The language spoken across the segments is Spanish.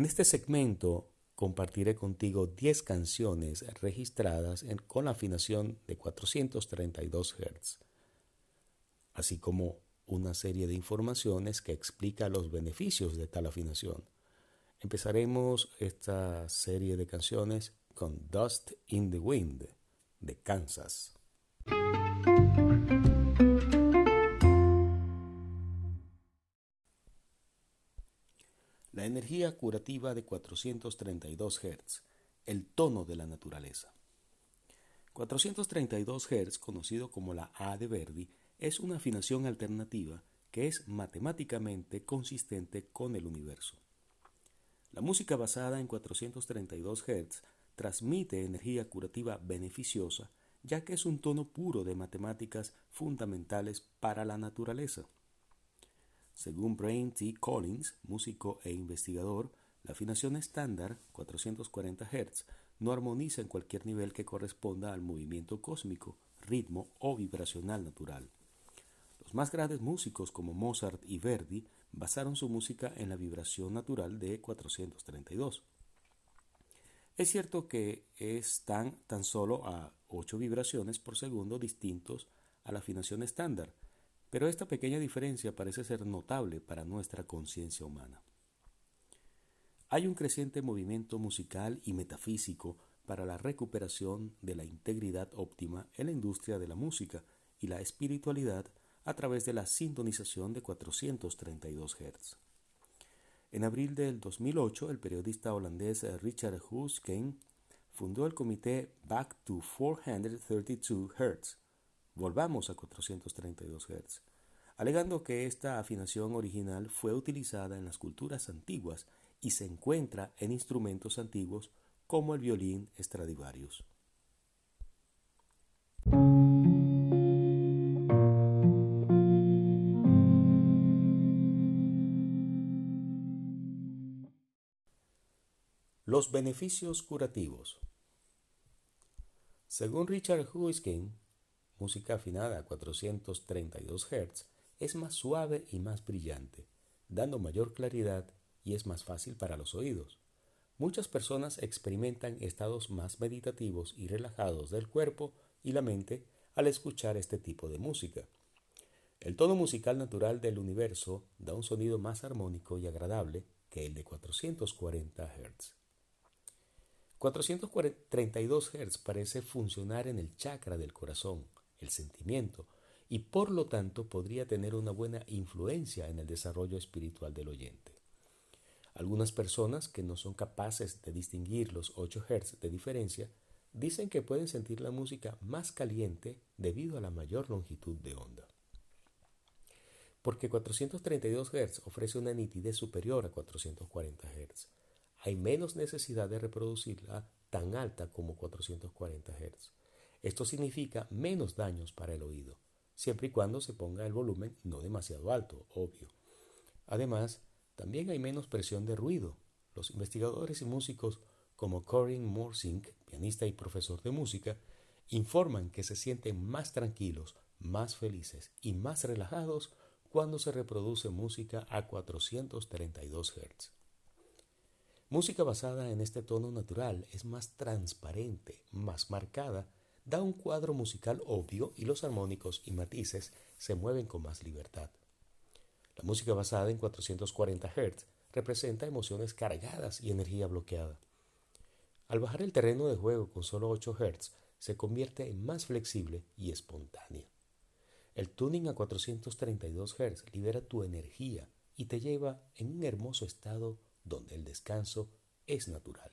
En este segmento compartiré contigo 10 canciones registradas con la afinación de 432 Hz, así como una serie de informaciones que explica los beneficios de tal afinación. Empezaremos esta serie de canciones con Dust in the Wind de Kansas. La energía curativa de 432 Hz, el tono de la naturaleza. 432 Hz, conocido como la A de Verdi, es una afinación alternativa que es matemáticamente consistente con el universo. La música basada en 432 Hz transmite energía curativa beneficiosa ya que es un tono puro de matemáticas fundamentales para la naturaleza. Según Brain T. Collins, músico e investigador, la afinación estándar 440 Hz no armoniza en cualquier nivel que corresponda al movimiento cósmico, ritmo o vibracional natural. Los más grandes músicos como Mozart y Verdi basaron su música en la vibración natural de 432. Es cierto que están tan solo a 8 vibraciones por segundo distintos a la afinación estándar, pero esta pequeña diferencia parece ser notable para nuestra conciencia humana. Hay un creciente movimiento musical y metafísico para la recuperación de la integridad óptima en la industria de la música y la espiritualidad a través de la sintonización de 432 Hz. En abril del 2008, el periodista holandés Richard Huskeen fundó el comité Back to 432 Hz, volvamos a 432 Hz, alegando que esta afinación original fue utilizada en las culturas antiguas y se encuentra en instrumentos antiguos como el violín Stradivarius. Los beneficios curativos. Según Richard Huiskin, música afinada a 432 Hz es más suave y más brillante, dando mayor claridad y es más fácil para los oídos. Muchas personas experimentan estados más meditativos y relajados del cuerpo y la mente al escuchar este tipo de música. El tono musical natural del universo da un sonido más armónico y agradable que el de 440 Hz. 432 Hz parece funcionar en el chakra del corazón, el sentimiento, y por lo tanto podría tener una buena influencia en el desarrollo espiritual del oyente. Algunas personas que no son capaces de distinguir los 8 Hz de diferencia dicen que pueden sentir la música más caliente debido a la mayor longitud de onda. Porque 432 Hz ofrece una nitidez superior a 440 Hz hay menos necesidad de reproducirla tan alta como 440 Hz. Esto significa menos daños para el oído, siempre y cuando se ponga el volumen no demasiado alto, obvio. Además, también hay menos presión de ruido. Los investigadores y músicos como Corinne Morsink, pianista y profesor de música, informan que se sienten más tranquilos, más felices y más relajados cuando se reproduce música a 432 Hz. Música basada en este tono natural es más transparente, más marcada, da un cuadro musical obvio y los armónicos y matices se mueven con más libertad. La música basada en 440 Hz representa emociones cargadas y energía bloqueada. Al bajar el terreno de juego con solo 8 Hz, se convierte en más flexible y espontánea. El tuning a 432 Hz libera tu energía y te lleva en un hermoso estado donde el descanso es natural.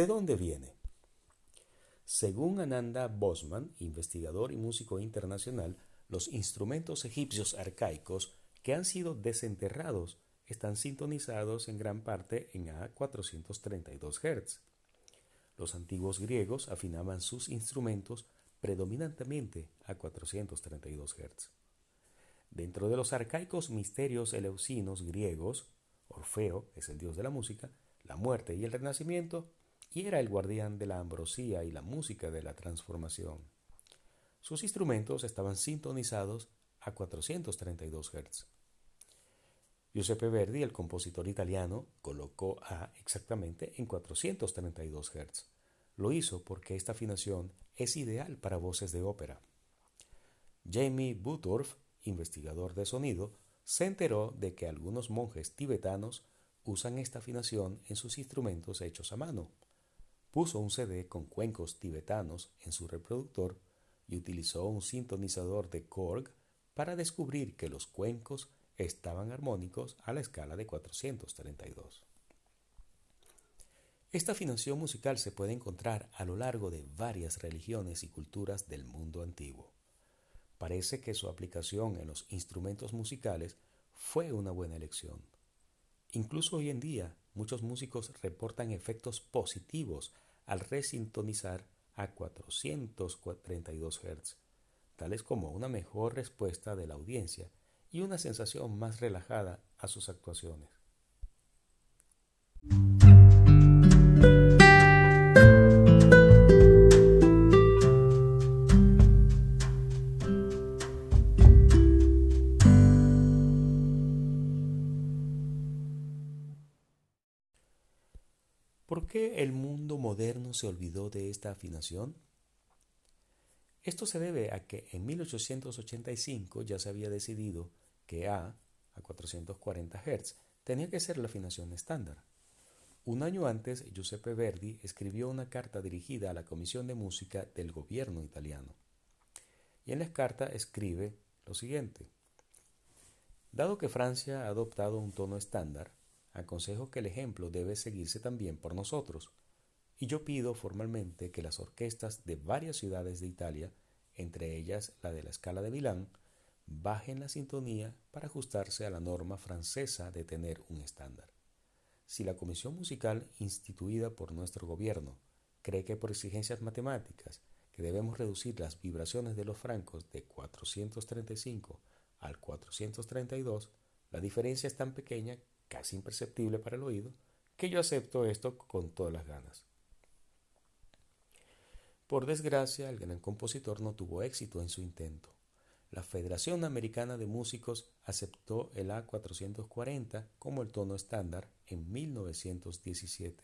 ¿De dónde viene? Según Ananda Bosman, investigador y músico internacional, los instrumentos egipcios arcaicos que han sido desenterrados están sintonizados en gran parte en A 432 Hz. Los antiguos griegos afinaban sus instrumentos predominantemente a 432 Hz. Dentro de los arcaicos misterios eleusinos griegos, Orfeo es el dios de la música, la muerte y el renacimiento, y era el guardián de la ambrosía y la música de la transformación. Sus instrumentos estaban sintonizados a 432 Hz. Giuseppe Verdi, el compositor italiano, colocó A exactamente en 432 Hz. Lo hizo porque esta afinación es ideal para voces de ópera. Jamie Buttorf, investigador de sonido, se enteró de que algunos monjes tibetanos usan esta afinación en sus instrumentos hechos a mano. Puso un CD con cuencos tibetanos en su reproductor y utilizó un sintonizador de Korg para descubrir que los cuencos estaban armónicos a la escala de 432. Esta afinación musical se puede encontrar a lo largo de varias religiones y culturas del mundo antiguo. Parece que su aplicación en los instrumentos musicales fue una buena elección. Incluso hoy en día, muchos músicos reportan efectos positivos al resintonizar a 432 Hz, tales como una mejor respuesta de la audiencia y una sensación más relajada a sus actuaciones. ¿Por qué el mundo moderno se olvidó de esta afinación? Esto se debe a que en 1885 ya se había decidido que A, a 440 Hz, tenía que ser la afinación estándar. Un año antes, Giuseppe Verdi escribió una carta dirigida a la Comisión de Música del gobierno italiano. Y en la carta escribe lo siguiente. Dado que Francia ha adoptado un tono estándar, aconsejo que el ejemplo debe seguirse también por nosotros, y yo pido formalmente que las orquestas de varias ciudades de Italia, entre ellas la de la Scala de Milán, bajen la sintonía para ajustarse a la norma francesa de tener un estándar. Si la comisión musical instituida por nuestro gobierno cree que por exigencias matemáticas que debemos reducir las vibraciones de los francos de 435 al 432, la diferencia es tan pequeña, casi imperceptible para el oído, que yo acepto esto con todas las ganas. Por desgracia, el gran compositor no tuvo éxito en su intento la Federación Americana de Músicos aceptó el A440 como el tono estándar en 1917.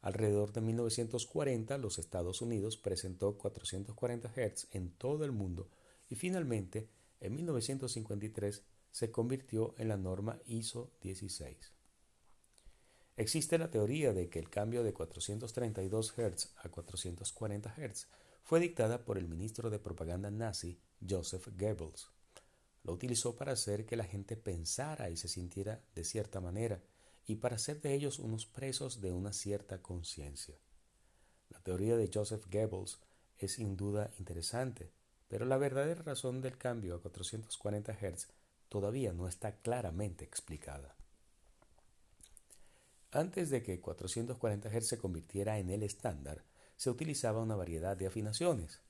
Alrededor de 1940 los Estados Unidos presentó 440 Hz en todo el mundo y finalmente en 1953 se convirtió en la norma ISO 16. Existe la teoría de que el cambio de 432 Hz a 440 Hz fue dictada por el ministro de propaganda nazi Joseph Goebbels. Lo utilizó para hacer que la gente pensara y se sintiera de cierta manera y para hacer de ellos unos presos de una cierta conciencia. La teoría de Joseph Goebbels es sin duda interesante, pero la verdadera razón del cambio a 440 Hz todavía no está claramente explicada. Antes de que 440 Hz se convirtiera en el estándar, se utilizaba una variedad de afinaciones,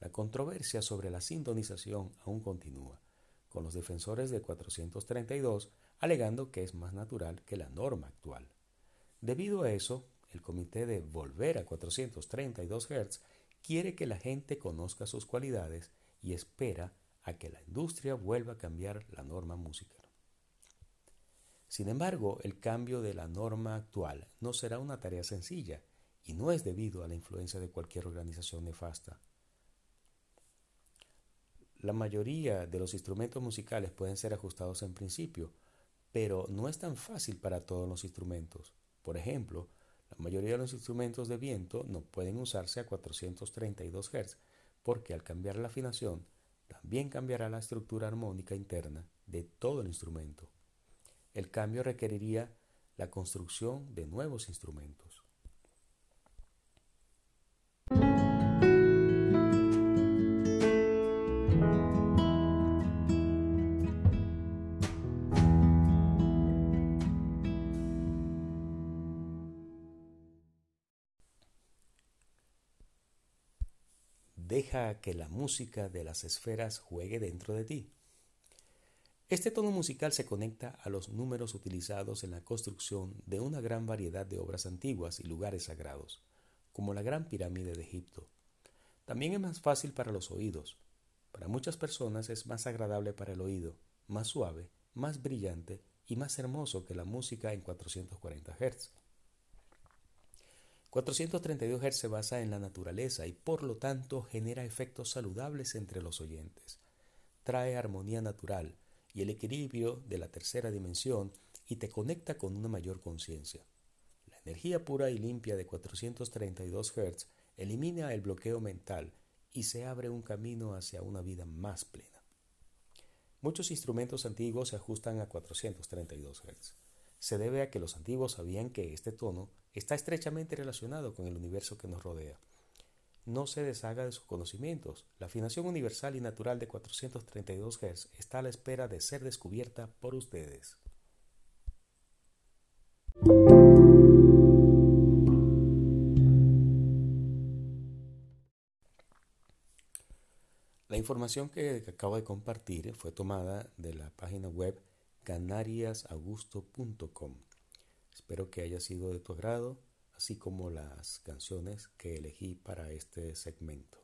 la controversia sobre la sintonización aún continúa, con los defensores de 432 alegando que es más natural que la norma actual. Debido a eso, el comité de Volver a 432 Hz quiere que la gente conozca sus cualidades y espera que la industria vuelva a cambiar la norma musical. Sin embargo, el cambio de la norma actual no será una tarea sencilla y no es debido a la influencia de cualquier organización nefasta. La mayoría de los instrumentos musicales pueden ser ajustados en principio, pero no es tan fácil para todos los instrumentos. Por ejemplo, la mayoría de los instrumentos de viento no pueden usarse a 432 Hz, porque al cambiar la afinación, también cambiará la estructura armónica interna de todo el instrumento. El cambio requeriría la construcción de nuevos instrumentos. Deja que la música de las esferas juegue dentro de ti. Este tono musical se conecta a los números utilizados en la construcción de una gran variedad de obras antiguas y lugares sagrados, como la Gran Pirámide de Egipto. También es más fácil para los oídos. Para muchas personas es más agradable para el oído, más suave, más brillante y más hermoso que la música en 440 Hz. 432 Hz se basa en la naturaleza y por lo tanto genera efectos saludables entre los oyentes. Trae armonía natural, y el equilibrio de la tercera dimensión y te conecta con una mayor conciencia. La energía pura y limpia de 432 Hz elimina el bloqueo mental y se abre un camino hacia una vida más plena. Muchos instrumentos antiguos se ajustan a 432 Hz. Se debe a que los antiguos sabían que este tono está estrechamente relacionado con el universo que nos rodea no se deshaga de sus conocimientos. La afinación universal y natural de 432 Hz está a la espera de ser descubierta por ustedes. La información que acabo de compartir fue tomada de la página web canariasagusto.com. Espero que haya sido de tu agrado así como las canciones que elegí para este segmento.